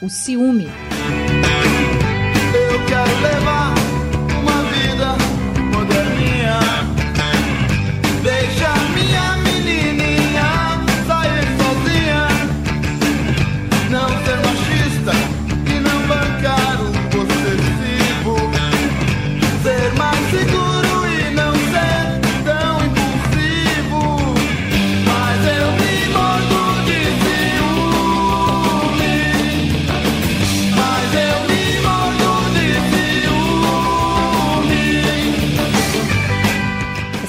o ciúme. Eu quero levar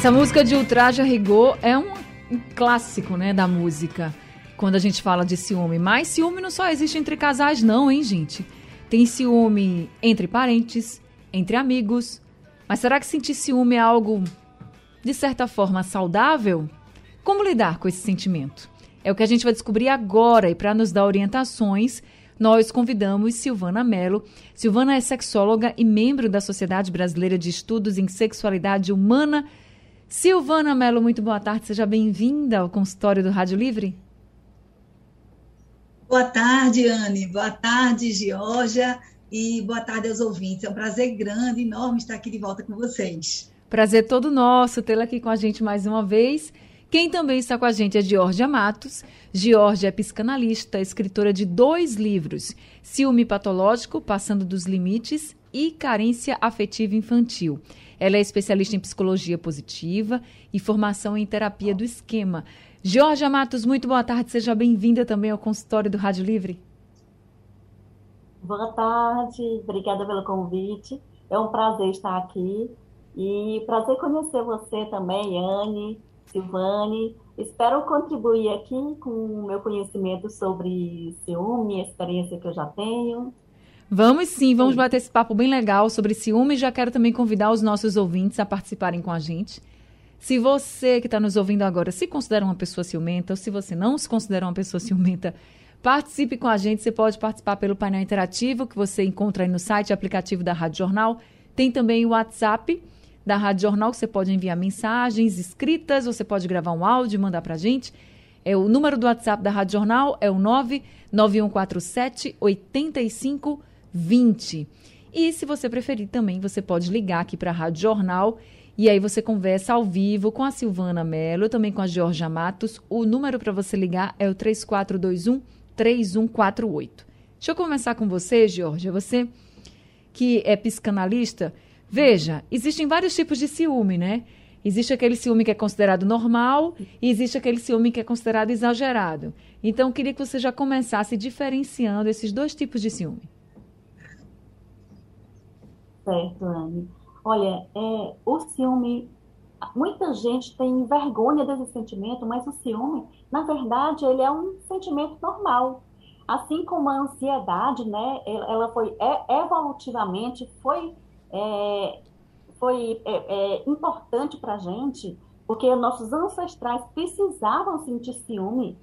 Essa música de Ultraje a Rigor é um clássico, né, da música. Quando a gente fala de ciúme. Mas ciúme não só existe entre casais, não, hein, gente? Tem ciúme entre parentes, entre amigos. Mas será que sentir ciúme é algo, de certa forma, saudável? Como lidar com esse sentimento? É o que a gente vai descobrir agora e para nos dar orientações, nós convidamos Silvana Mello. Silvana é sexóloga e membro da Sociedade Brasileira de Estudos em Sexualidade Humana. Silvana Mello, muito boa tarde, seja bem-vinda ao consultório do Rádio Livre. Boa tarde, Anne. Boa tarde, Georgia. E boa tarde aos ouvintes. É um prazer grande, enorme estar aqui de volta com vocês. Prazer todo nosso tê-la aqui com a gente mais uma vez. Quem também está com a gente é Georgia Matos. Georgia é psicanalista, escritora de dois livros: Ciúme Patológico, Passando dos Limites e Carência Afetiva Infantil. Ela é especialista em psicologia positiva e formação em terapia do esquema. Georgia Matos, muito boa tarde, seja bem-vinda também ao consultório do Rádio Livre. Boa tarde, obrigada pelo convite. É um prazer estar aqui e prazer conhecer você também, Anne, Silvane. Espero contribuir aqui com o meu conhecimento sobre ciúme, experiência que eu já tenho. Vamos sim, vamos bater esse papo bem legal sobre ciúme. Já quero também convidar os nossos ouvintes a participarem com a gente. Se você que está nos ouvindo agora se considera uma pessoa ciumenta, ou se você não se considera uma pessoa ciumenta, participe com a gente. Você pode participar pelo painel interativo que você encontra aí no site, aplicativo da Rádio Jornal. Tem também o WhatsApp da Rádio Jornal, que você pode enviar mensagens escritas, você pode gravar um áudio e mandar para a gente. É, o número do WhatsApp da Rádio Jornal é o 99147 8520. E se você preferir também, você pode ligar aqui para a Rádio Jornal e aí você conversa ao vivo com a Silvana Mello, também com a Georgia Matos. O número para você ligar é o 3421 3148. Deixa eu começar com você, Georgia. Você que é psicanalista, veja, existem vários tipos de ciúme, né? Existe aquele ciúme que é considerado normal e existe aquele ciúme que é considerado exagerado. Então, eu queria que você já começasse diferenciando esses dois tipos de ciúme. Certo, Anne. Olha, é, o ciúme, muita gente tem vergonha desse sentimento, mas o ciúme, na verdade, ele é um sentimento normal. Assim como a ansiedade, né, ela foi é, evolutivamente foi é, foi é, é, importante para a gente, porque nossos ancestrais precisavam sentir ciúme,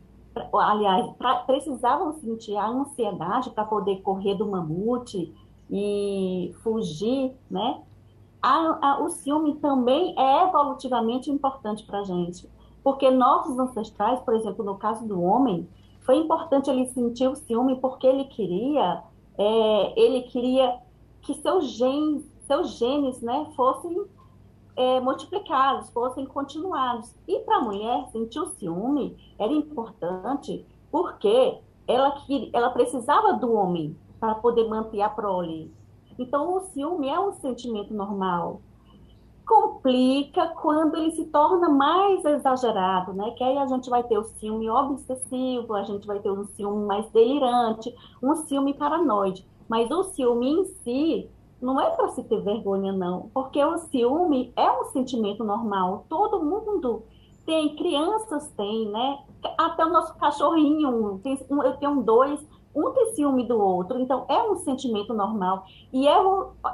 aliás, pra- precisavam sentir a ansiedade para poder correr do mamute e fugir, né? A- a- o ciúme também é evolutivamente importante para a gente, porque nossos ancestrais, por exemplo, no caso do homem, foi importante ele sentir o ciúme porque ele queria, é, ele queria que seus genes, seus genes, né, fossem é, multiplicados, fossem continuados. E para a mulher, sentir o ciúme era importante porque ela, ela precisava do homem para poder manter a prole. Então, o ciúme é um sentimento normal. Complica quando ele se torna mais exagerado, né? Que aí a gente vai ter o ciúme obsessivo, a gente vai ter um ciúme mais delirante, um ciúme paranoide. Mas o ciúme em si não é para se ter vergonha, não, porque o ciúme é um sentimento normal. Todo mundo tem, crianças têm, né? Até o nosso cachorrinho, tem, eu tenho dois um tem ciúme do outro, então é um sentimento normal. E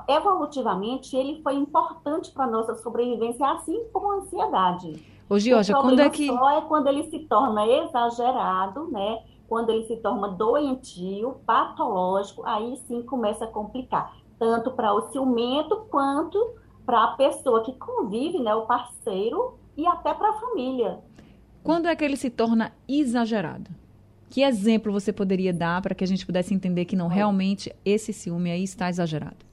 evolutivamente ele foi importante para a nossa sobrevivência, assim como a ansiedade. Ô, Gioja, quando é que. Só é quando ele se torna exagerado, né? Quando ele se torna doentio, patológico, aí sim começa a complicar. Tanto para o ciumento quanto para a pessoa que convive, né? O parceiro e até para a família. Quando é que ele se torna exagerado? Que exemplo você poderia dar para que a gente pudesse entender que não realmente esse ciúme aí está exagerado?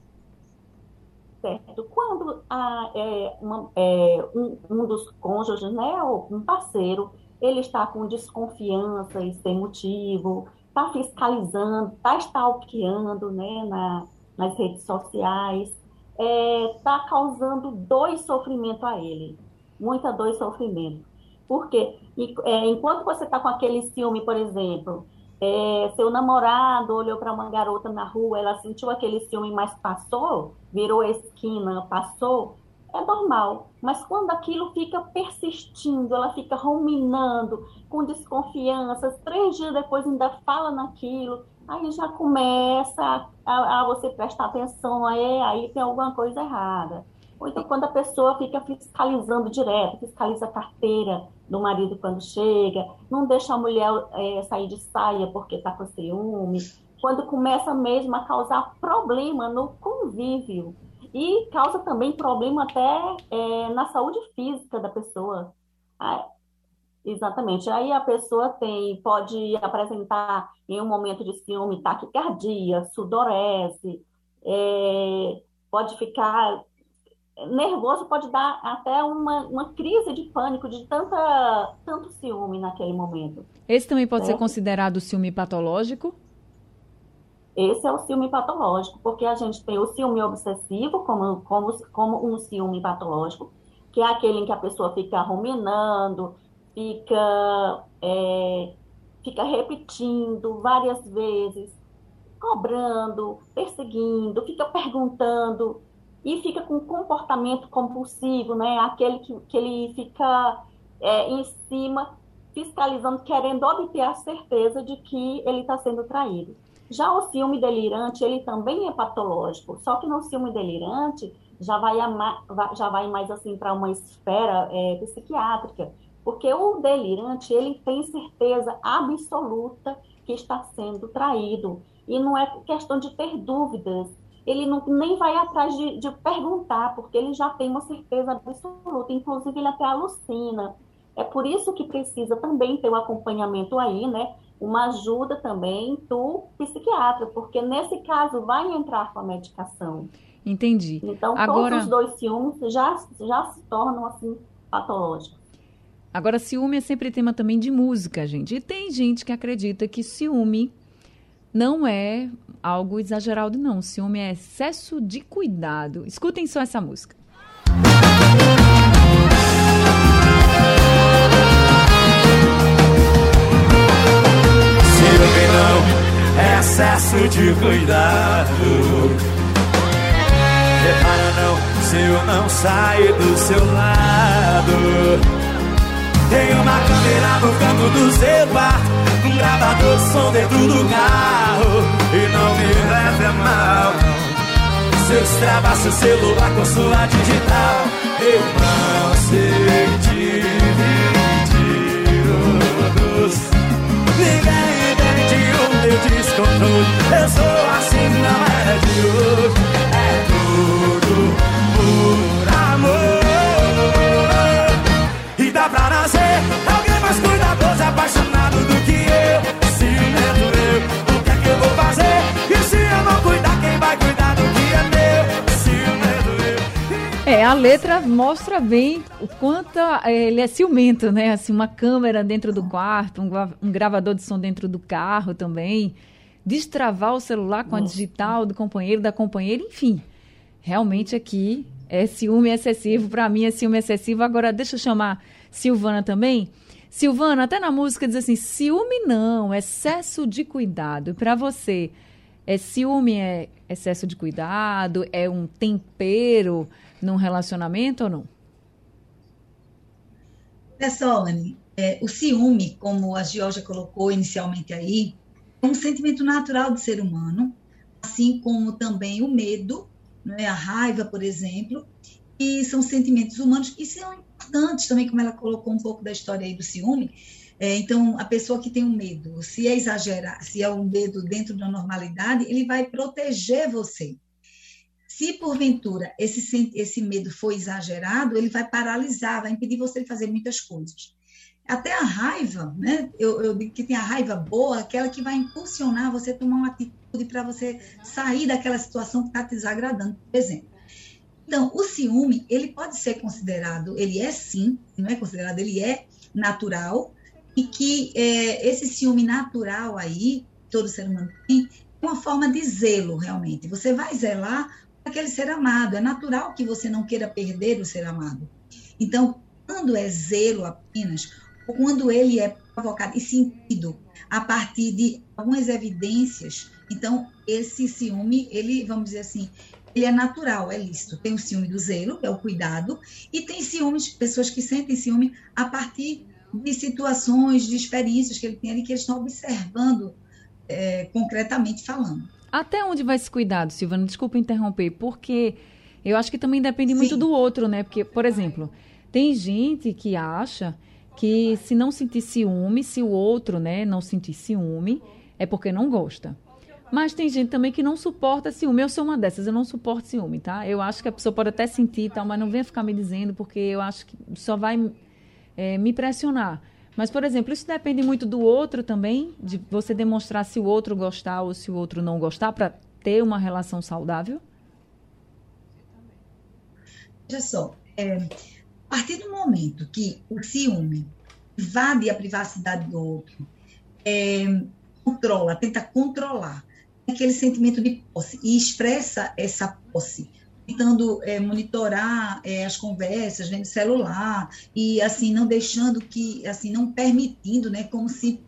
Certo. Quando a, é, uma, é, um, um, dos cônjuges, né, ou um parceiro, ele está com desconfiança e sem motivo, está fiscalizando, está stalkeando né, na, nas redes sociais, está é, tá causando dor e sofrimento a ele. Muita dor e sofrimento. Porque é, enquanto você está com aquele ciúme, por exemplo, é, seu namorado olhou para uma garota na rua, ela sentiu aquele ciúme, mas passou, virou esquina, passou, é normal. Mas quando aquilo fica persistindo, ela fica ruminando, com desconfianças, três dias depois ainda fala naquilo, aí já começa a, a você prestar atenção, aí, aí tem alguma coisa errada. Ou então quando a pessoa fica fiscalizando direto, fiscaliza a carteira do marido quando chega, não deixa a mulher é, sair de saia porque está com ciúme, quando começa mesmo a causar problema no convívio e causa também problema até é, na saúde física da pessoa. Ah, exatamente. Aí a pessoa tem, pode apresentar em um momento de ciúme taquicardia, sudorese, é, pode ficar nervoso pode dar até uma, uma crise de pânico, de tanta, tanto ciúme naquele momento. Esse também pode ser considerado ciúme patológico? Esse é o ciúme patológico, porque a gente tem o ciúme obsessivo como, como, como um ciúme patológico, que é aquele em que a pessoa fica ruminando, fica, é, fica repetindo várias vezes, cobrando, perseguindo, fica perguntando, e fica com comportamento compulsivo, né? Aquele que, que ele fica é, em cima, fiscalizando, querendo obter a certeza de que ele está sendo traído. Já o ciúme delirante, ele também é patológico, só que no ciúme delirante já vai, já vai mais assim para uma esfera é, psiquiátrica, porque o delirante, ele tem certeza absoluta que está sendo traído, e não é questão de ter dúvidas, ele não, nem vai atrás de, de, perguntar, porque ele já tem uma certeza absoluta, inclusive ele até alucina. É por isso que precisa também ter o um acompanhamento aí, né? Uma ajuda também do psiquiatra, porque nesse caso vai entrar com a medicação. Entendi. Então, Agora... todos os dois ciúmes já, já se tornam, assim, patológicos. Agora, ciúme é sempre tema também de música, gente. E tem gente que acredita que ciúme não é algo exagerado, não. Ciúme é excesso de cuidado. Escutem só essa música. Ciúme não é excesso de cuidado. Repara não, se eu não sair do seu lado. Tem uma câmera no canto do seu quarto Um gravador de som dentro do carro E não Destravar seu celular com sua digital. Eu não sei dividir os Ninguém entende o meu descontrole. Eu sou assim, não é de hoje É, a letra mostra bem o quanto ele é ciumento, né? Assim, uma câmera dentro do quarto, um, gravador de som dentro do carro também destravar o celular com a digital do companheiro, da companheira, enfim. Realmente aqui é ciúme excessivo, para mim é ciúme excessivo. Agora, deixa eu chamar Silvana também. Silvana, até na música diz assim: ciúme não, excesso de cuidado. Para você, é ciúme é excesso de cuidado, é um tempero num relacionamento ou não? É, Solane, é, o ciúme, como a Georgia colocou inicialmente aí, é um sentimento natural do ser humano, assim como também o medo, né, a raiva, por exemplo, e são sentimentos humanos que são importantes também, como ela colocou um pouco da história aí do ciúme. É, então, a pessoa que tem um medo, se é exagerar, se é um medo dentro da normalidade, ele vai proteger você. Se porventura esse, esse medo for exagerado, ele vai paralisar, vai impedir você de fazer muitas coisas. Até a raiva, né? Eu, eu digo que tem a raiva boa, aquela que vai impulsionar você a tomar uma atitude para você sair daquela situação que está te desagradando, por exemplo. Então, o ciúme, ele pode ser considerado, ele é sim, não é considerado, ele é natural, e que é, esse ciúme natural aí, todo ser humano tem, é uma forma de zelo, realmente. Você vai zelar aquele ser amado, é natural que você não queira perder o ser amado. Então, quando é zelo apenas, quando ele é provocado e sentido a partir de algumas evidências, então esse ciúme, ele, vamos dizer assim, ele é natural, é lícito. Tem o ciúme do zelo, que é o cuidado, e tem ciúmes, pessoas que sentem ciúme a partir de situações, de experiências que ele tem ali, que eles estão observando é, concretamente falando. Até onde vai esse cuidado, Silvana? Desculpa interromper, porque eu acho que também depende Sim. muito do outro, né? Porque, por exemplo, tem gente que acha que se não sentir ciúme, se o outro, né, não sentir ciúme, é porque não gosta. Mas tem gente também que não suporta ciúme. Eu sou uma dessas, eu não suporto ciúme, tá? Eu acho que a pessoa pode até sentir e tal, mas não venha ficar me dizendo, porque eu acho que só vai é, me pressionar. Mas, por exemplo, isso depende muito do outro também, de você demonstrar se o outro gostar ou se o outro não gostar, para ter uma relação saudável? Veja só, é, a partir do momento que o ciúme invade a privacidade do outro, é, controla, tenta controlar aquele sentimento de posse e expressa essa posse, tentando é, monitorar é, as conversas vendo celular e assim não deixando que assim não permitindo né como se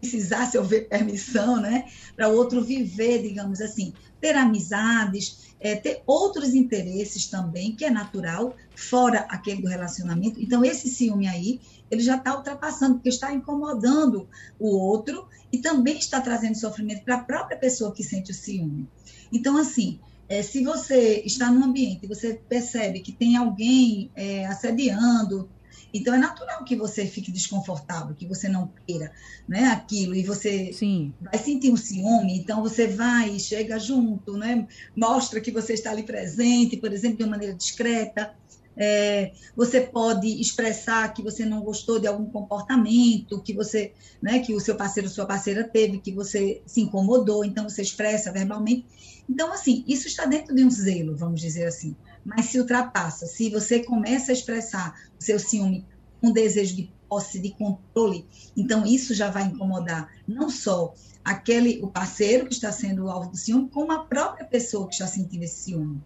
precisasse haver permissão né para o outro viver digamos assim ter amizades é, ter outros interesses também, que é natural, fora aquele do relacionamento. Então, esse ciúme aí, ele já está ultrapassando, porque está incomodando o outro e também está trazendo sofrimento para a própria pessoa que sente o ciúme. Então, assim, é, se você está num ambiente e você percebe que tem alguém é, assediando, então é natural que você fique desconfortável, que você não queira né, aquilo, e você Sim. vai sentir um ciúme, então você vai chega junto, né, mostra que você está ali presente, por exemplo, de uma maneira discreta. É, você pode expressar que você não gostou de algum comportamento que você, né, que o seu parceiro sua parceira teve, que você se incomodou, então você expressa verbalmente. Então, assim, isso está dentro de um zelo, vamos dizer assim mas se ultrapassa. Se você começa a expressar o seu ciúme com desejo de posse, de controle, então isso já vai incomodar não só aquele o parceiro que está sendo alvo do ciúme, como a própria pessoa que está sentindo esse ciúme.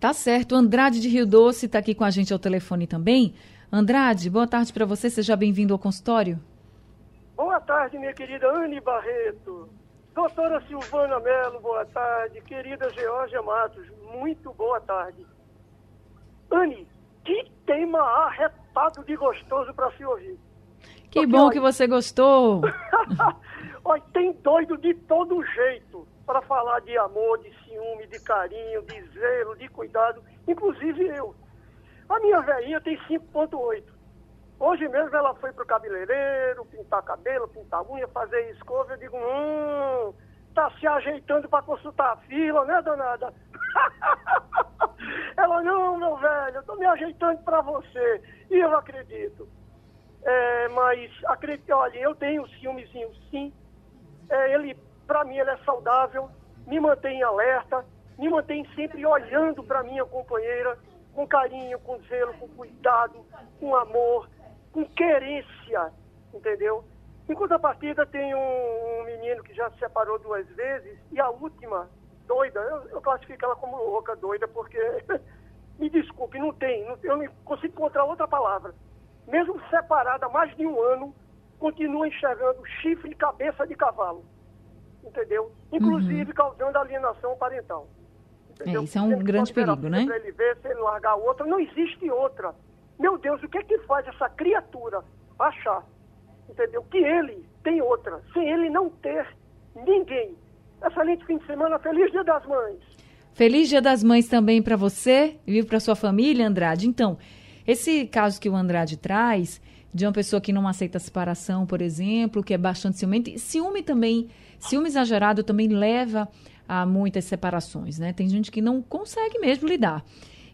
Tá certo. Andrade de Rio Doce está aqui com a gente ao telefone também. Andrade, boa tarde para você. Seja bem-vindo ao consultório. Boa tarde, minha querida Anne Barreto. Doutora Silvana Mello, boa tarde. Querida Georgia Matos, muito boa tarde. Anne, que tema arretado de gostoso para se ouvir. Que Porque, bom olha, que você gostou. olha, tem doido de todo jeito para falar de amor, de ciúme, de carinho, de zelo, de cuidado, inclusive eu. A minha velhinha tem 5.8. Hoje mesmo ela foi pro cabeleireiro, pintar cabelo, pintar unha, fazer escova. Eu digo, hum, tá se ajeitando para consultar a fila, né, danada? ela, não, meu velho, eu tô me ajeitando para você. E eu acredito. É, mas, acredito, olha, eu tenho um ciúmezinho, sim. É, ele, para mim, ele é saudável, me mantém alerta, me mantém sempre olhando para minha companheira com carinho, com zelo, com cuidado, com amor com querência, entendeu? Em contrapartida, tem um, um, menino que já se separou duas vezes e a última, doida, eu, eu classifico ela como louca, doida, porque, me desculpe, não tem, não, eu não consigo encontrar outra palavra. Mesmo separada há mais de um ano, continua enxergando chifre e cabeça de cavalo, entendeu? Inclusive uhum. causando alienação parental. Entendeu? É, isso é um grande perigo, né? Para ele ver, se ele largar outra, não existe outra. Meu Deus, o que é que faz essa criatura achar, entendeu? Que ele tem outra, sem ele não ter ninguém. Excelente fim de semana, feliz Dia das Mães. Feliz Dia das Mães também para você, viu, para sua família, Andrade. Então, esse caso que o Andrade traz, de uma pessoa que não aceita a separação, por exemplo, que é bastante ciumento, ciúme também, ciúme exagerado também leva a muitas separações, né? Tem gente que não consegue mesmo lidar.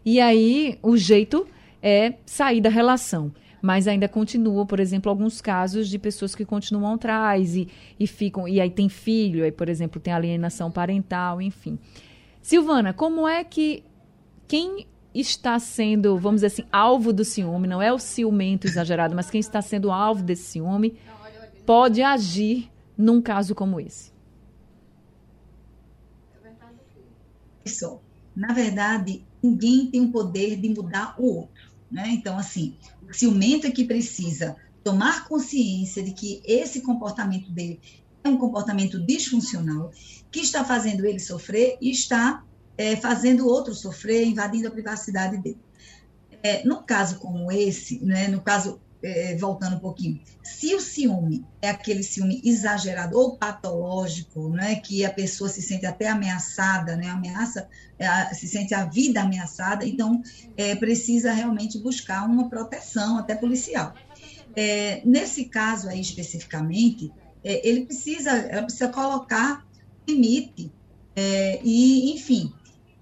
E aí, o jeito é sair da relação mas ainda continua, por exemplo, alguns casos de pessoas que continuam atrás e, e ficam, e aí tem filho, aí, por exemplo, tem alienação parental, enfim. Silvana, como é que quem está sendo, vamos dizer assim, alvo do ciúme, não é o ciumento exagerado, mas quem está sendo alvo desse ciúme, pode agir num caso como esse? Isso. Na verdade, ninguém tem o poder de mudar o outro. Né? Então, assim, o ciumento é que precisa tomar consciência de que esse comportamento dele é um comportamento disfuncional, que está fazendo ele sofrer e está é, fazendo o outro sofrer, invadindo a privacidade dele. É, no caso como esse, né, no caso é, voltando um pouquinho, se o ciúme é aquele ciúme exagerado ou patológico, né, que a pessoa se sente até ameaçada, né, ameaça, é, se sente a vida ameaçada, então é, precisa realmente buscar uma proteção, até policial. É, nesse caso aí especificamente, é, ele precisa, ela precisa colocar limite é, e, enfim,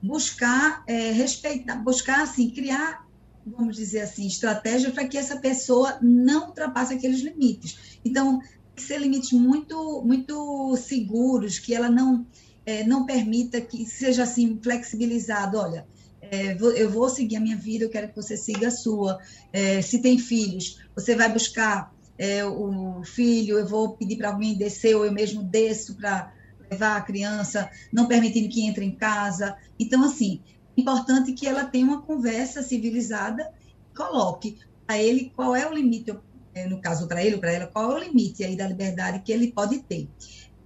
buscar respeitar, buscar assim criar vamos dizer assim, estratégia para que essa pessoa não ultrapasse aqueles limites. Então, ser limites muito, muito seguros, que ela não, é, não permita que seja assim flexibilizado. Olha, é, eu vou seguir a minha vida, eu quero que você siga a sua. É, se tem filhos, você vai buscar é, o filho, eu vou pedir para alguém descer, ou eu mesmo desço para levar a criança, não permitindo que entre em casa. Então, assim, importante que ela tenha uma conversa civilizada, coloque a ele qual é o limite, é, no caso para ele ou para ela, qual é o limite aí da liberdade que ele pode ter.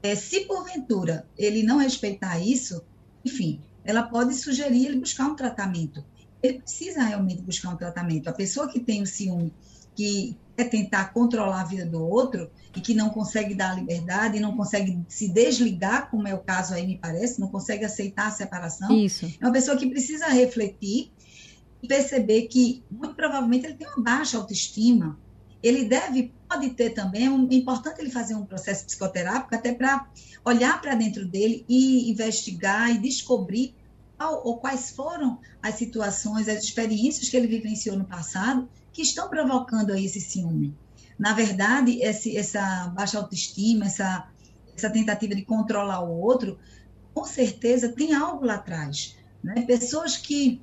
É, se porventura ele não respeitar isso, enfim, ela pode sugerir ele buscar um tratamento. Ele precisa realmente buscar um tratamento. A pessoa que tem o ciúme, que é tentar controlar a vida do outro e que não consegue dar liberdade, não consegue se desligar, como é o caso aí, me parece, não consegue aceitar a separação. Isso. É uma pessoa que precisa refletir e perceber que, muito provavelmente, ele tem uma baixa autoestima. Ele deve, pode ter também, é importante ele fazer um processo psicoterápico até para olhar para dentro dele e investigar e descobrir qual, ou quais foram as situações, as experiências que ele vivenciou no passado que estão provocando aí esse ciúme. Na verdade, esse, essa baixa autoestima, essa, essa tentativa de controlar o outro, com certeza tem algo lá atrás. Né? Pessoas que,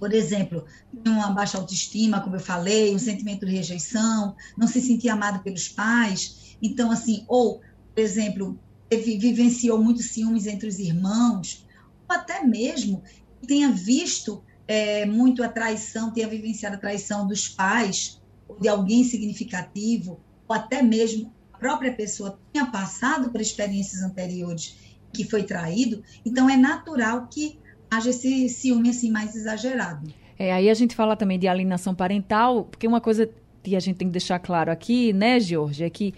por exemplo, têm uma baixa autoestima, como eu falei, um sentimento de rejeição, não se sentir amado pelos pais, então, assim, ou, por exemplo, vivenciou muitos ciúmes entre os irmãos, ou até mesmo tenha visto é, muito a traição, tenha vivenciado a traição dos pais, ou de alguém significativo, ou até mesmo a própria pessoa tenha passado por experiências anteriores que foi traído, então é natural que haja esse ciúme assim mais exagerado. É, aí a gente fala também de alienação parental, porque uma coisa que a gente tem que deixar claro aqui, né, Georgia, é que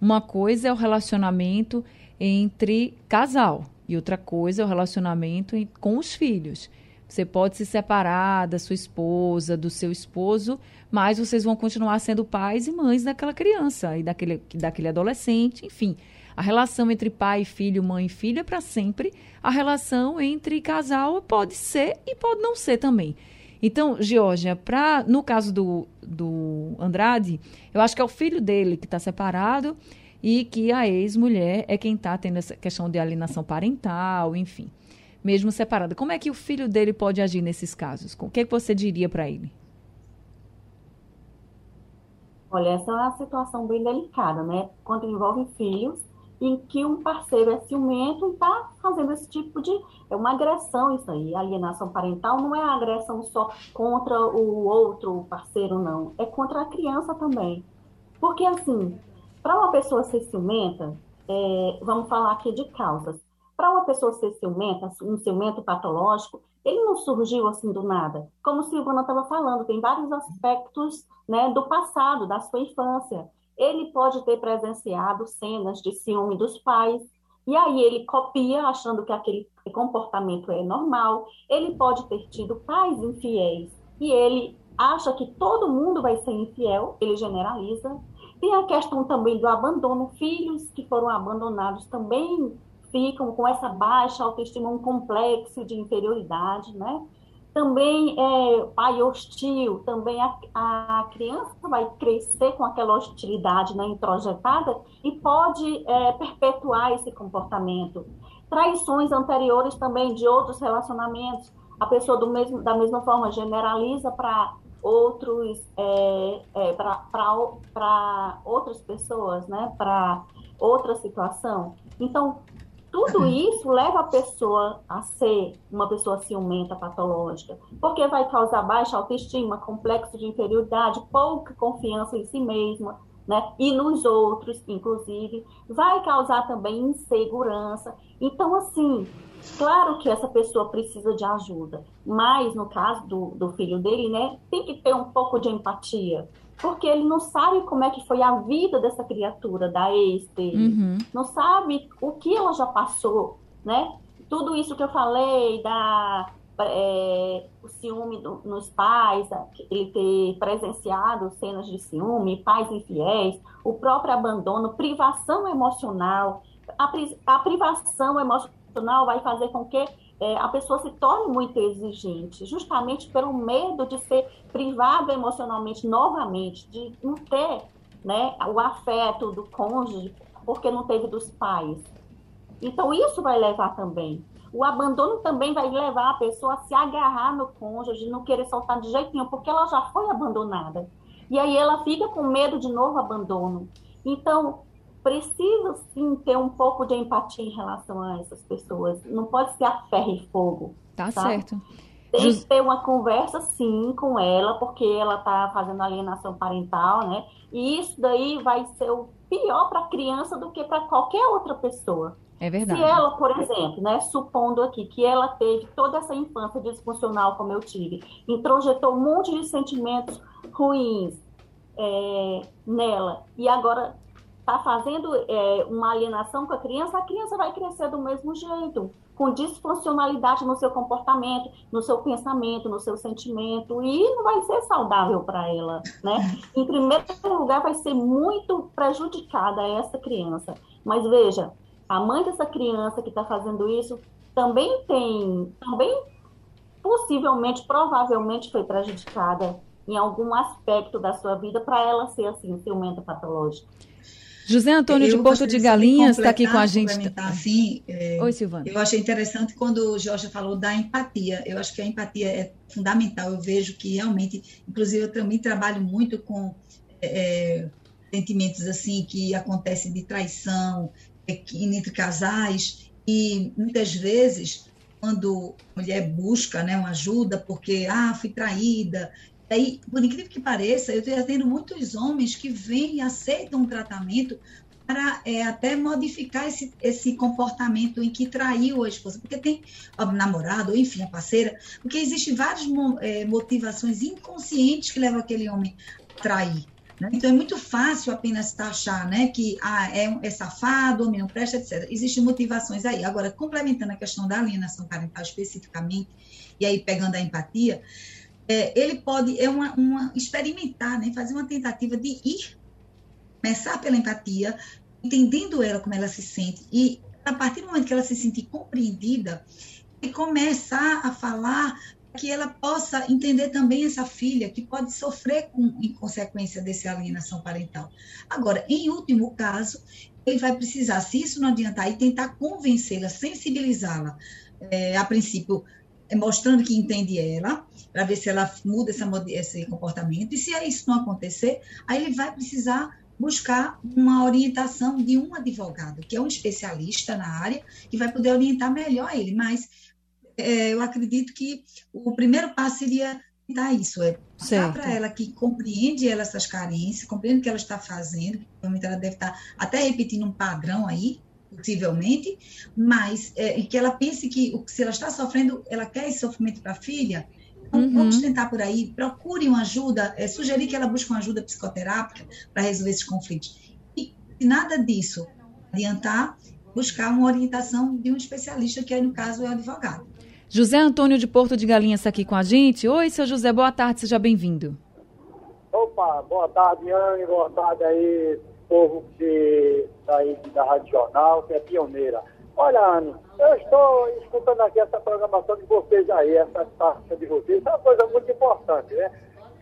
uma coisa é o relacionamento entre casal e outra coisa é o relacionamento com os filhos. Você pode se separar da sua esposa, do seu esposo, mas vocês vão continuar sendo pais e mães daquela criança e daquele, daquele adolescente, enfim. A relação entre pai e filho, mãe e filho é para sempre. A relação entre casal pode ser e pode não ser também. Então, Georgia, pra, no caso do, do Andrade, eu acho que é o filho dele que está separado e que a ex-mulher é quem está tendo essa questão de alienação parental, enfim mesmo separada. Como é que o filho dele pode agir nesses casos? O que, é que você diria para ele? Olha, essa é uma situação bem delicada, né? Quando envolve filhos em que um parceiro é ciumento e está fazendo esse tipo de. É uma agressão isso aí. alienação parental não é agressão só contra o outro parceiro, não. É contra a criança também. Porque, assim, para uma pessoa ser ciumenta, é, vamos falar aqui de causas. Para uma pessoa ser ciumenta, um ciumento patológico, ele não surgiu assim do nada. Como Silvana estava falando, tem vários aspectos né, do passado, da sua infância. ele pode ter presenciado cenas de ciúme dos pais, e aí ele copia, achando que aquele comportamento é normal. Ele pode ter tido pais infiéis, e ele acha que todo mundo vai ser infiel, ele generaliza. Tem a questão também do abandono, filhos que foram abandonados também ficam com essa baixa autoestima, um complexo de inferioridade, né? Também é pai hostil, também a, a criança vai crescer com aquela hostilidade né, introjetada e pode é, perpetuar esse comportamento. Traições anteriores também de outros relacionamentos, a pessoa do mesmo, da mesma forma generaliza para outros é, é, para outras pessoas, né? Para outra situação. Então, tudo isso leva a pessoa a ser uma pessoa ciumenta, patológica, porque vai causar baixa autoestima, complexo de inferioridade, pouca confiança em si mesma, né? E nos outros, inclusive, vai causar também insegurança. Então, assim, claro que essa pessoa precisa de ajuda, mas no caso do, do filho dele, né, tem que ter um pouco de empatia, porque ele não sabe como é que foi a vida dessa criatura, da ex dele, uhum. não sabe o que ela já passou, né? Tudo isso que eu falei, da é, o ciúme do, nos pais, ele ter presenciado cenas de ciúme, pais infiéis, o próprio abandono, privação emocional, a, a privação emocional vai fazer com que é, a pessoa se torne muito exigente, justamente pelo medo de ser privada emocionalmente novamente, de não ter né, o afeto do cônjuge, porque não teve dos pais. Então, isso vai levar também. O abandono também vai levar a pessoa a se agarrar no cônjuge, não querer soltar de jeito nenhum, porque ela já foi abandonada. E aí ela fica com medo de novo abandono. Então, precisa sim ter um pouco de empatia em relação a essas pessoas. Não pode ser a ferro e fogo. Tá sabe? certo. Tem Just... que ter uma conversa sim com ela, porque ela tá fazendo alienação parental, né? E isso daí vai ser o pior para a criança do que para qualquer outra pessoa. É verdade. Se ela, por exemplo, né, supondo aqui que ela teve toda essa infância disfuncional como eu tive, introjetou um monte de sentimentos ruins é, nela, e agora está fazendo é, uma alienação com a criança, a criança vai crescer do mesmo jeito, com disfuncionalidade no seu comportamento, no seu pensamento, no seu sentimento, e não vai ser saudável para ela, né? Em primeiro lugar, vai ser muito prejudicada essa criança. Mas veja, a mãe dessa criança que está fazendo isso também tem, também possivelmente, provavelmente foi prejudicada em algum aspecto da sua vida para ela ser assim, ciumenta patológica. José Antônio de Porto de Galinhas está aqui com a gente. Assim, é, Oi, Silvana. Eu achei interessante quando o Jorge falou da empatia. Eu acho que a empatia é fundamental. Eu vejo que realmente, inclusive, eu também trabalho muito com é, é sentimentos assim que acontecem de traição é, entre casais e muitas vezes quando a mulher busca né, uma ajuda porque ah fui traída Aí, por incrível que pareça, eu estou tendo muitos homens que vêm e aceitam um tratamento para é, até modificar esse, esse comportamento em que traiu a esposa, porque tem namorado, ou enfim, a parceira, porque existem várias é, motivações inconscientes que levam aquele homem a trair. Né? Então é muito fácil apenas taxar né, que ah, é, é safado, homem não presta, etc. Existem motivações aí. Agora, complementando a questão da alienação parental especificamente, e aí pegando a empatia, é, ele pode é uma, uma, experimentar, né, fazer uma tentativa de ir, começar pela empatia, entendendo ela como ela se sente, e a partir do momento que ela se sentir compreendida, e começar a falar que ela possa entender também essa filha que pode sofrer com, em consequência dessa alienação parental. Agora, em último caso, ele vai precisar, se isso não adiantar, e tentar convencê-la, sensibilizá-la, é, a princípio mostrando que entende ela, para ver se ela muda essa, esse comportamento. E se isso não acontecer, aí ele vai precisar buscar uma orientação de um advogado, que é um especialista na área, que vai poder orientar melhor ele. Mas é, eu acredito que o primeiro passo seria tentar isso, é mostrar para ela que compreende ela essas carências, compreende o que ela está fazendo, provavelmente ela deve estar até repetindo um padrão aí, possivelmente, mas é, que ela pense que se ela está sofrendo, ela quer esse sofrimento para a filha, Então, uhum. vamos tentar por aí, procure uma ajuda, é, sugerir que ela busque uma ajuda psicoterápica para resolver esses conflitos. E se nada disso adiantar, buscar uma orientação de um especialista, que aí, no caso, é o advogado. José Antônio de Porto de Galinhas está aqui com a gente. Oi, seu José, boa tarde, seja bem-vindo. Opa, boa tarde, Anne, boa tarde aí, povo que tá aí da Rádio Jornal, que é pioneira. Olha, Anne, eu estou escutando aqui essa programação de vocês aí, essa taxa de vocês, é uma coisa muito importante, né?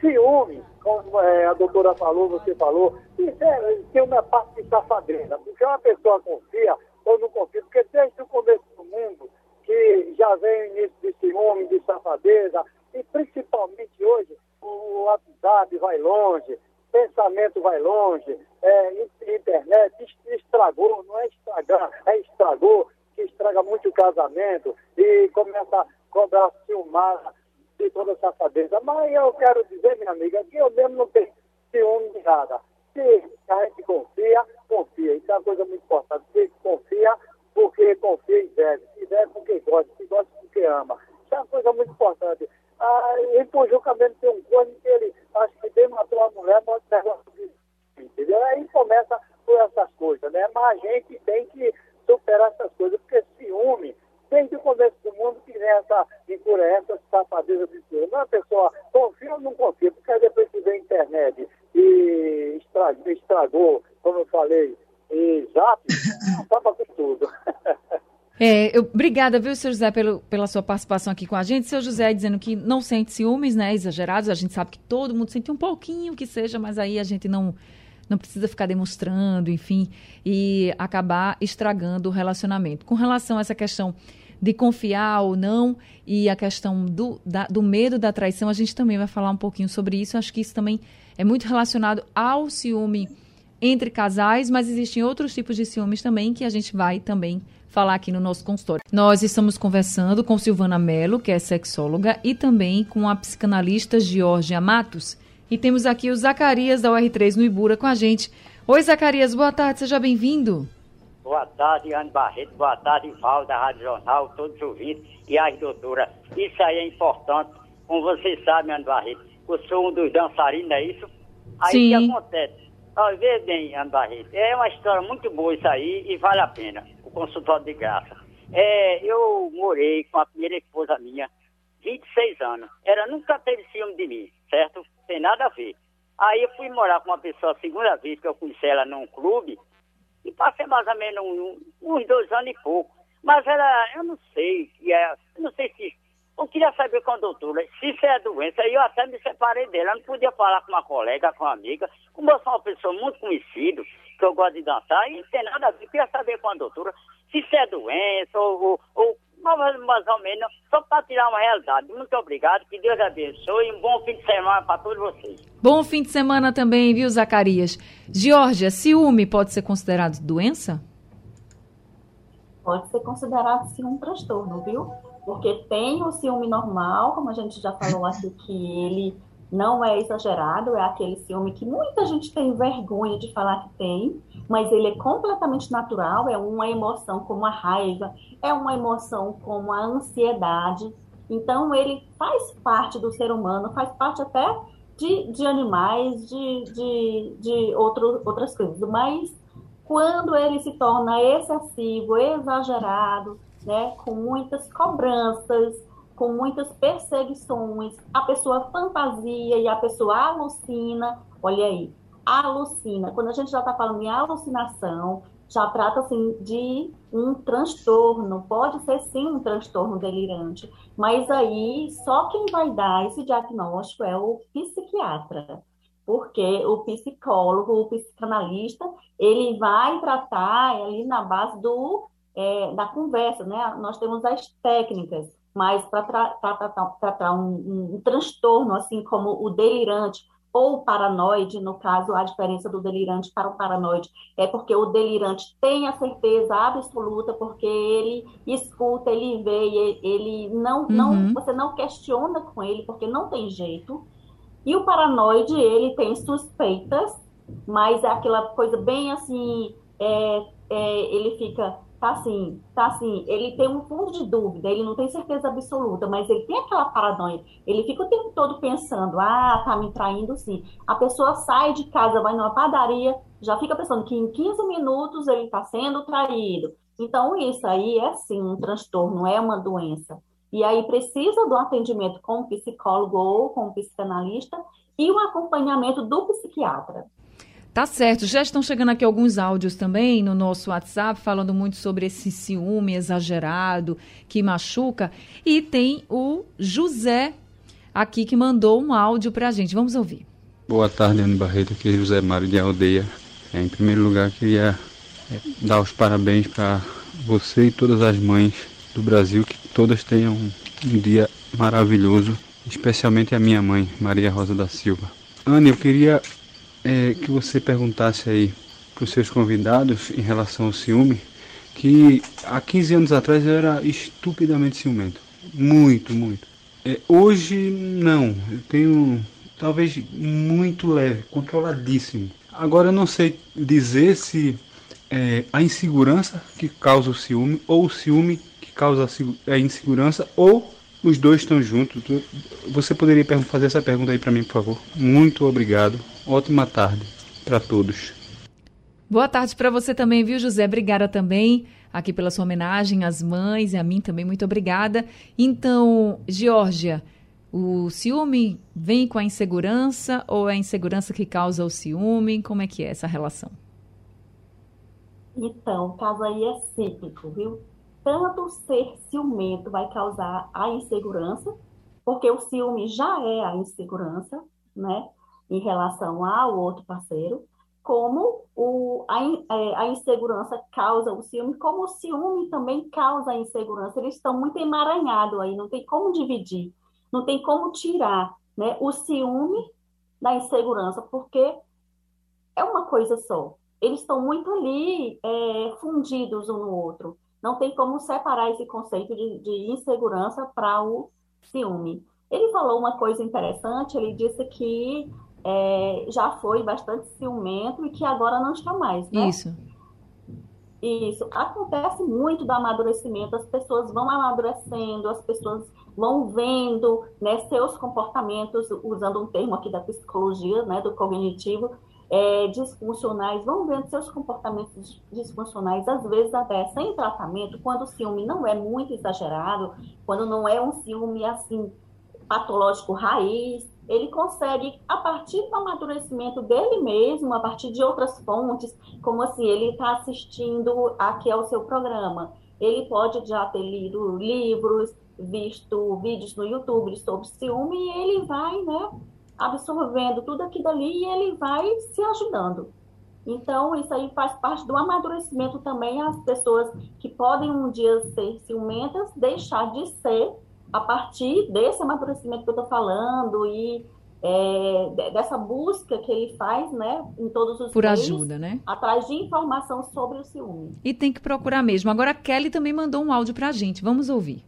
Ciúme, como é, a doutora falou, você falou, isso é, ciúme é parte de safadeza, porque uma pessoa confia ou não confia, porque desde o começo do mundo, que já vem o início de ciúme, de safadeza, e principalmente hoje, o WhatsApp vai longe, pensamento vai longe, é, internet estragou, não é estragar, é estragou, que estraga muito o casamento e começa a cobrar ciumada de toda safadeza. Mas eu quero dizer, minha amiga, que eu mesmo não tenho ciúme de nada. Se a gente confia, confia. Isso é uma coisa muito importante. Se confia, porque confia e deve. Se deve porque gosta, se gosta porque ama. Isso é uma coisa muito importante. Ah, Pujuca mesmo tem um corno que ele acho que bem matou a mulher, negócio entendeu? Aí começa por essas coisas, né? Mas a gente tem que superar essas coisas, porque ciúme, desde o começo do mundo que vem essa incoerência, essa safadeza de ciúme. Uma pessoa confia ou não confia, porque depois que vem a internet e estragou, estragou como eu falei, e zap. É, eu, obrigada, viu, seu José, pelo, pela sua participação aqui com a gente. Seu José dizendo que não sente ciúmes, né, exagerados. A gente sabe que todo mundo sente um pouquinho que seja, mas aí a gente não, não precisa ficar demonstrando, enfim, e acabar estragando o relacionamento. Com relação a essa questão de confiar ou não e a questão do, da, do medo da traição, a gente também vai falar um pouquinho sobre isso. Acho que isso também é muito relacionado ao ciúme entre casais, mas existem outros tipos de ciúmes também que a gente vai também falar aqui no nosso consultório. Nós estamos conversando com Silvana Mello, que é sexóloga, e também com a psicanalista Georgia Matos. E temos aqui o Zacarias da UR3 no Ibura com a gente. Oi, Zacarias, boa tarde, seja bem-vindo. Boa tarde, Ana Barreto, boa tarde, Val da Rádio Jornal, todos os ouvintes e as doutoras. Isso aí é importante, como vocês sabem, Ana Barreto, eu sou um dos dançarinos, é isso? Aí Sim. o que acontece? Ó, vê bem, Ana Barreto, é uma história muito boa isso aí e vale a pena consultório de graça. É, eu morei com a primeira esposa minha, 26 anos. Ela nunca teve ciúme de mim, certo? Tem nada a ver. Aí eu fui morar com uma pessoa a segunda vez que eu conheci ela num clube e passei mais ou menos um, uns dois anos e pouco. Mas ela, eu não sei, é, eu não sei se. Eu queria saber com a doutora se isso é doença. Eu até me separei dela. Eu não podia falar com uma colega, com uma amiga. Como eu sou uma pessoa muito conhecida, que eu gosto de dançar, e não tem nada a ver. Eu queria saber com a doutora se isso é doença ou, ou, ou mais, mais ou menos, só para tirar uma realidade. Muito obrigado, que Deus abençoe e um bom fim de semana para todos vocês. Bom fim de semana também, viu, Zacarias? Georgia, ciúme pode ser considerado doença? Pode ser considerado sim um transtorno, viu? Porque tem o ciúme normal, como a gente já falou aqui, que ele não é exagerado, é aquele ciúme que muita gente tem vergonha de falar que tem, mas ele é completamente natural, é uma emoção como a raiva, é uma emoção como a ansiedade. Então, ele faz parte do ser humano, faz parte até de, de animais, de, de, de outro, outras coisas. Mas quando ele se torna excessivo, exagerado, né, com muitas cobranças, com muitas perseguições, a pessoa fantasia e a pessoa alucina. Olha aí, alucina. Quando a gente já está falando em alucinação, já trata assim de um transtorno, pode ser sim um transtorno delirante, mas aí só quem vai dar esse diagnóstico é o psiquiatra, porque o psicólogo, o psicanalista, ele vai tratar ali na base do é, da conversa, né? Nós temos as técnicas, mas para tratar, um, um, um, transtorno, assim como o delirante ou o paranoide, no caso, a diferença do delirante para o paranoide é porque o delirante tem a certeza absoluta, porque ele escuta, ele vê, ele não, uhum. não, você não questiona com ele, porque não tem jeito. E o paranoide, ele tem suspeitas, mas é aquela coisa bem assim, é, é, ele fica tá assim, tá assim, ele tem um fundo de dúvida, ele não tem certeza absoluta, mas ele tem aquela paranoia. Ele fica o tempo todo pensando, ah, tá me traindo sim. A pessoa sai de casa, vai numa padaria, já fica pensando que em 15 minutos ele está sendo traído. Então, isso aí é sim um transtorno, é uma doença. E aí precisa do atendimento com o psicólogo ou com o psicanalista e o acompanhamento do psiquiatra. Tá certo. Já estão chegando aqui alguns áudios também no nosso WhatsApp, falando muito sobre esse ciúme exagerado que machuca. E tem o José aqui que mandou um áudio para a gente. Vamos ouvir. Boa tarde, Ana Barreto. Aqui é José Mário de Aldeia. É, em primeiro lugar, queria é, dar os parabéns para você e todas as mães do Brasil, que todas tenham um dia maravilhoso, especialmente a minha mãe, Maria Rosa da Silva. Ana, eu queria é, que você perguntasse aí para os seus convidados em relação ao ciúme, que há 15 anos atrás eu era estupidamente ciumento. Muito, muito. É, hoje, não. Eu tenho, talvez, muito leve, controladíssimo. Agora, eu não sei dizer se é a insegurança que causa o ciúme ou o ciúme que causa a insegurança ou os dois estão juntos. Você poderia fazer essa pergunta aí para mim, por favor? Muito obrigado. Ótima tarde para todos. Boa tarde para você também, viu, José? Obrigada também aqui pela sua homenagem às mães e a mim também. Muito obrigada. Então, Georgia, o ciúme vem com a insegurança ou é a insegurança que causa o ciúme? Como é que é essa relação? Então, o caso aí é cíclico, viu? Tanto ser ciumento vai causar a insegurança, porque o ciúme já é a insegurança, né? Em relação ao outro parceiro, como o, a, é, a, insegurança causa o ciúme, como o ciúme também causa a insegurança. Eles estão muito emaranhados aí, não tem como dividir, não tem como tirar né, o ciúme da insegurança, porque é uma coisa só. Eles estão muito ali é, fundidos um no outro. Não tem como separar esse conceito de, de insegurança para o ciúme. Ele falou uma coisa interessante, ele disse que é, já foi bastante ciumento e que agora não está mais, né? Isso. Isso. Acontece muito do amadurecimento, as pessoas vão amadurecendo, as pessoas vão vendo né, seus comportamentos, usando um termo aqui da psicologia, né, do cognitivo, é, disfuncionais, vão vendo seus comportamentos disfuncionais, às vezes até sem tratamento, quando o ciúme não é muito exagerado, quando não é um ciúme assim patológico raiz, ele consegue, a partir do amadurecimento dele mesmo, a partir de outras fontes, como assim, ele está assistindo aqui ao seu programa, ele pode já ter lido livros, visto vídeos no YouTube sobre ciúme, e ele vai, né, absorvendo tudo aquilo ali e ele vai se ajudando. Então, isso aí faz parte do amadurecimento também, as pessoas que podem um dia ser ciumentas, deixar de ser a partir desse amadurecimento que eu estou falando e é, dessa busca que ele faz, né, em todos os Por meios, ajuda, né? Atrás de informação sobre o ciúme. E tem que procurar mesmo. Agora a Kelly também mandou um áudio para a gente. Vamos ouvir.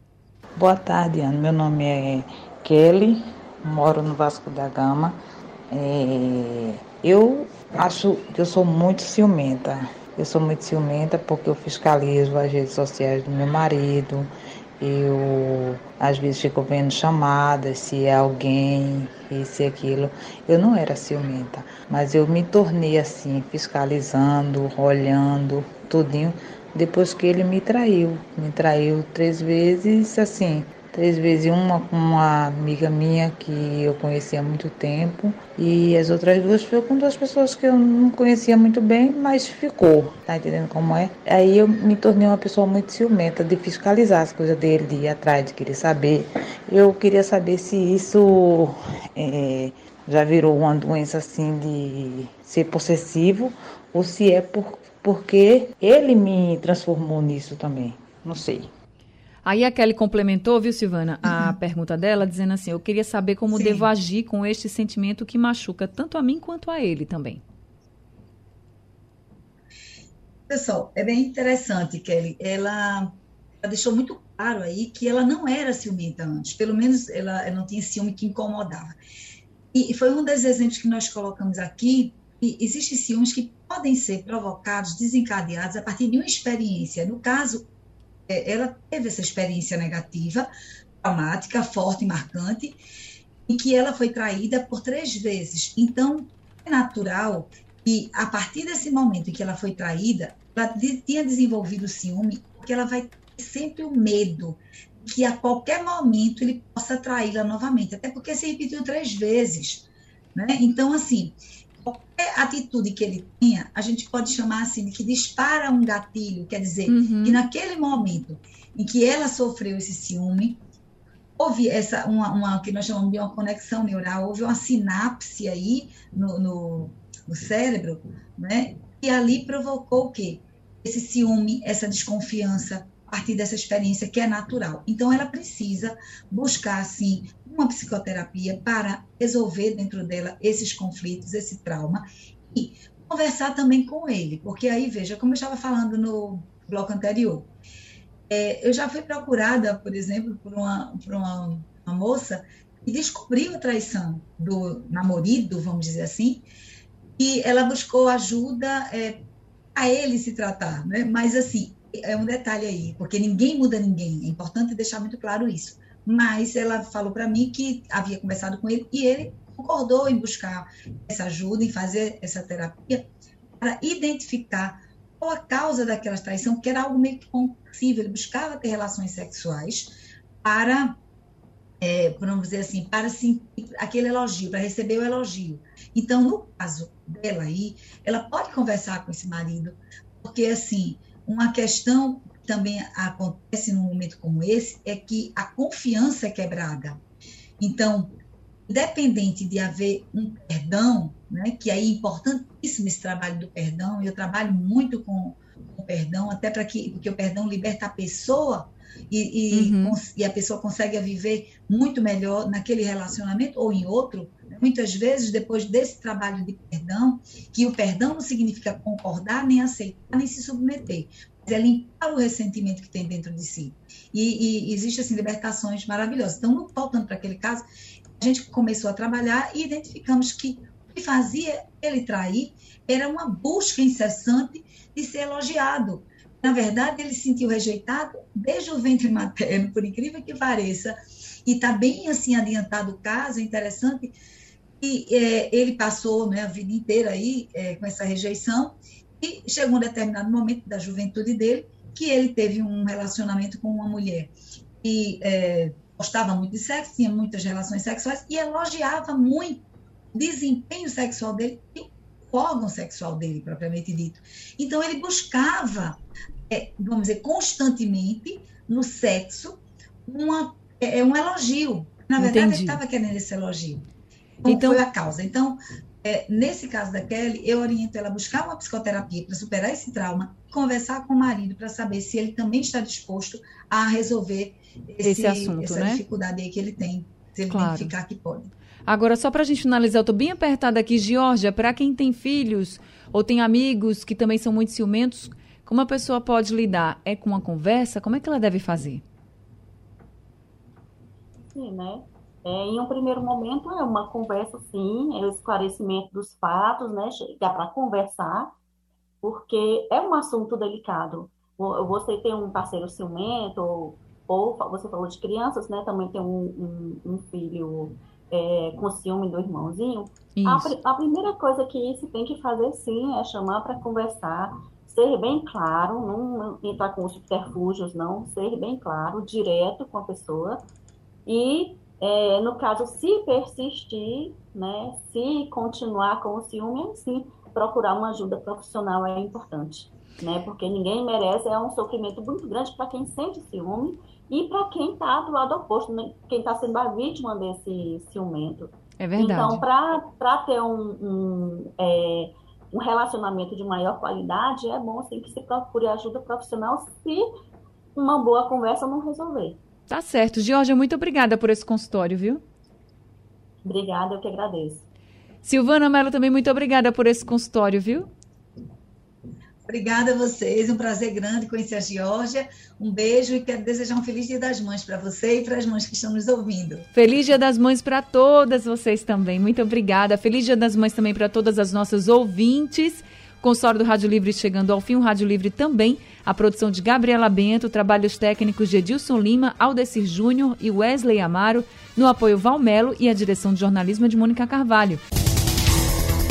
Boa tarde, Ana. Meu nome é Kelly, moro no Vasco da Gama. É, eu acho que eu sou muito ciumenta. Eu sou muito ciumenta porque eu fiscalizo as redes sociais do meu marido, eu às vezes fico vendo chamadas, se é alguém, isso e aquilo. Eu não era ciumenta, mas eu me tornei assim, fiscalizando, olhando, tudinho, depois que ele me traiu. Me traiu três vezes, assim, três vezes, uma com uma amiga minha que eu conhecia há muito tempo e as outras duas foi com duas pessoas que eu não conhecia muito bem, mas ficou, tá entendendo como é? Aí eu me tornei uma pessoa muito ciumenta de fiscalizar as coisas dele, de ir atrás, de querer saber. Eu queria saber se isso é, já virou uma doença assim de ser possessivo ou se é por, porque ele me transformou nisso também. Não sei. Aí a Kelly complementou, viu, Silvana, a uhum. pergunta dela, dizendo assim: Eu queria saber como Sim. devo agir com este sentimento que machuca tanto a mim quanto a ele também. Pessoal, é bem interessante, Kelly. Ela, ela, deixou muito claro aí que ela não era ciumenta antes, pelo menos ela, ela não tinha ciúme que incomodava. E, e foi um dos exemplos que nós colocamos aqui, que existem ciúmes que podem ser provocados, desencadeados a partir de uma experiência. No caso, ela teve essa experiência negativa, traumática, forte e marcante, em que ela foi traída por três vezes. Então, é natural que, a partir desse momento em que ela foi traída, ela tinha desenvolvido ciúme, porque ela vai ter sempre o medo que a qualquer momento ele possa traí-la novamente, até porque se repetiu três vezes. Né? Então, assim, qualquer atitude que ele tenha, a gente pode chamar assim, de que dispara um gatilho, quer dizer, uhum. que naquele momento em que ela sofreu esse ciúme, houve essa, uma, uma, que nós chamamos de uma conexão neural, houve uma sinapse aí no, no, no cérebro, né? E ali provocou o quê? Esse ciúme, essa desconfiança, a partir dessa experiência que é natural. Então, ela precisa buscar, assim, uma psicoterapia para resolver dentro dela esses conflitos, esse trauma, e conversar também com ele, porque aí, veja, como eu estava falando no bloco anterior, é, eu já fui procurada, por exemplo, por uma, por uma, uma moça que descobriu a traição do namorado, vamos dizer assim, e ela buscou ajuda é, a ele se tratar, né? Mas assim, é um detalhe aí, porque ninguém muda ninguém, é importante deixar muito claro isso. Mas ela falou para mim que havia conversado com ele e ele concordou em buscar essa ajuda, em fazer essa terapia, para identificar qual a causa daquela traição, que era algo meio que compulsivo. Ele buscava ter relações sexuais para, é, vamos dizer assim, para sentir aquele elogio, para receber o elogio. Então, no caso dela aí, ela pode conversar com esse marido, porque assim, uma questão que também acontece num momento como esse é que a confiança é quebrada. Então, independente de haver um perdão, né, que aí é importantíssimo esse trabalho do perdão, eu trabalho muito com o perdão, até para que, porque o perdão liberta a pessoa e, e, uhum. e, a pessoa consegue viver muito melhor naquele relacionamento ou em outro. Muitas vezes, depois desse trabalho de perdão, que o perdão não significa concordar, nem aceitar, nem se submeter, mas é limpar o ressentimento que tem dentro de si. E, e existe assim libertações maravilhosas. Então, voltando para aquele caso, a gente começou a trabalhar e identificamos que o que fazia ele trair era uma busca incessante de ser elogiado. Na verdade, ele se sentiu rejeitado desde o ventre materno, por incrível que pareça, e está bem assim adiantado o caso, é interessante, e é, ele passou né, a vida inteira aí é, com essa rejeição, e chegou um determinado momento da juventude dele que ele teve um relacionamento com uma mulher que é, gostava muito de sexo, tinha muitas relações sexuais e elogiava muito o desempenho sexual dele e o órgão sexual dele, propriamente dito. Então, ele buscava, é, vamos dizer, constantemente no sexo uma, é, um elogio. Na verdade, Entendi. ele estava querendo esse elogio. Qual então, foi a causa? Então, é, nesse caso da Kelly, eu oriento ela a buscar uma psicoterapia para superar esse trauma, conversar com o marido para saber se ele também está disposto a resolver esse, esse assunto, essa né? dificuldade aí que ele tem, se ele claro. identificar que pode. Agora, só para a gente finalizar, eu estou bem apertada aqui, Georgia, para quem tem filhos ou tem amigos que também são muito ciumentos, como a pessoa pode lidar? É com uma conversa? Como é que ela deve fazer? Sim, né? É, em um primeiro momento é uma conversa, sim, é o esclarecimento dos fatos, né? Chegar para conversar, porque é um assunto delicado. Você tem um parceiro ciumento, ou, ou você falou de crianças, né? Também tem um, um, um filho é, com ciúme do irmãozinho. A, a, primeira coisa que se tem que fazer, sim, é chamar para conversar, ser bem claro, não entrar com os subterfúgios, não, ser bem claro, direto com a pessoa e é, no caso, se persistir, né, se continuar com o ciúme, sim, procurar uma ajuda profissional é importante, né, porque ninguém merece, é um sofrimento muito grande para quem sente ciúme e para quem está do lado oposto, né, quem está sendo a vítima desse ciumento. É verdade. Então, para ter um, um, é, um relacionamento de maior qualidade, é bom assim, que se procure ajuda profissional se uma boa conversa não resolver. Tá certo. Georgia, muito obrigada por esse consultório, viu? Obrigada, eu que agradeço. Silvana Mello, também muito obrigada por esse consultório, viu? Obrigada a vocês, um prazer grande conhecer a Geórgia. Um beijo e quero desejar um feliz Dia das Mães para você e para as mães que estão nos ouvindo. Feliz Dia das Mães para todas vocês também. Muito obrigada. Feliz Dia das Mães também para todas as nossas ouvintes. Consórcio do Rádio Livre chegando ao fim, o Rádio Livre também. A produção de Gabriela Bento, trabalhos técnicos de Edilson Lima, Aldecir Júnior e Wesley Amaro, no apoio Valmelo e a direção de jornalismo de Mônica Carvalho.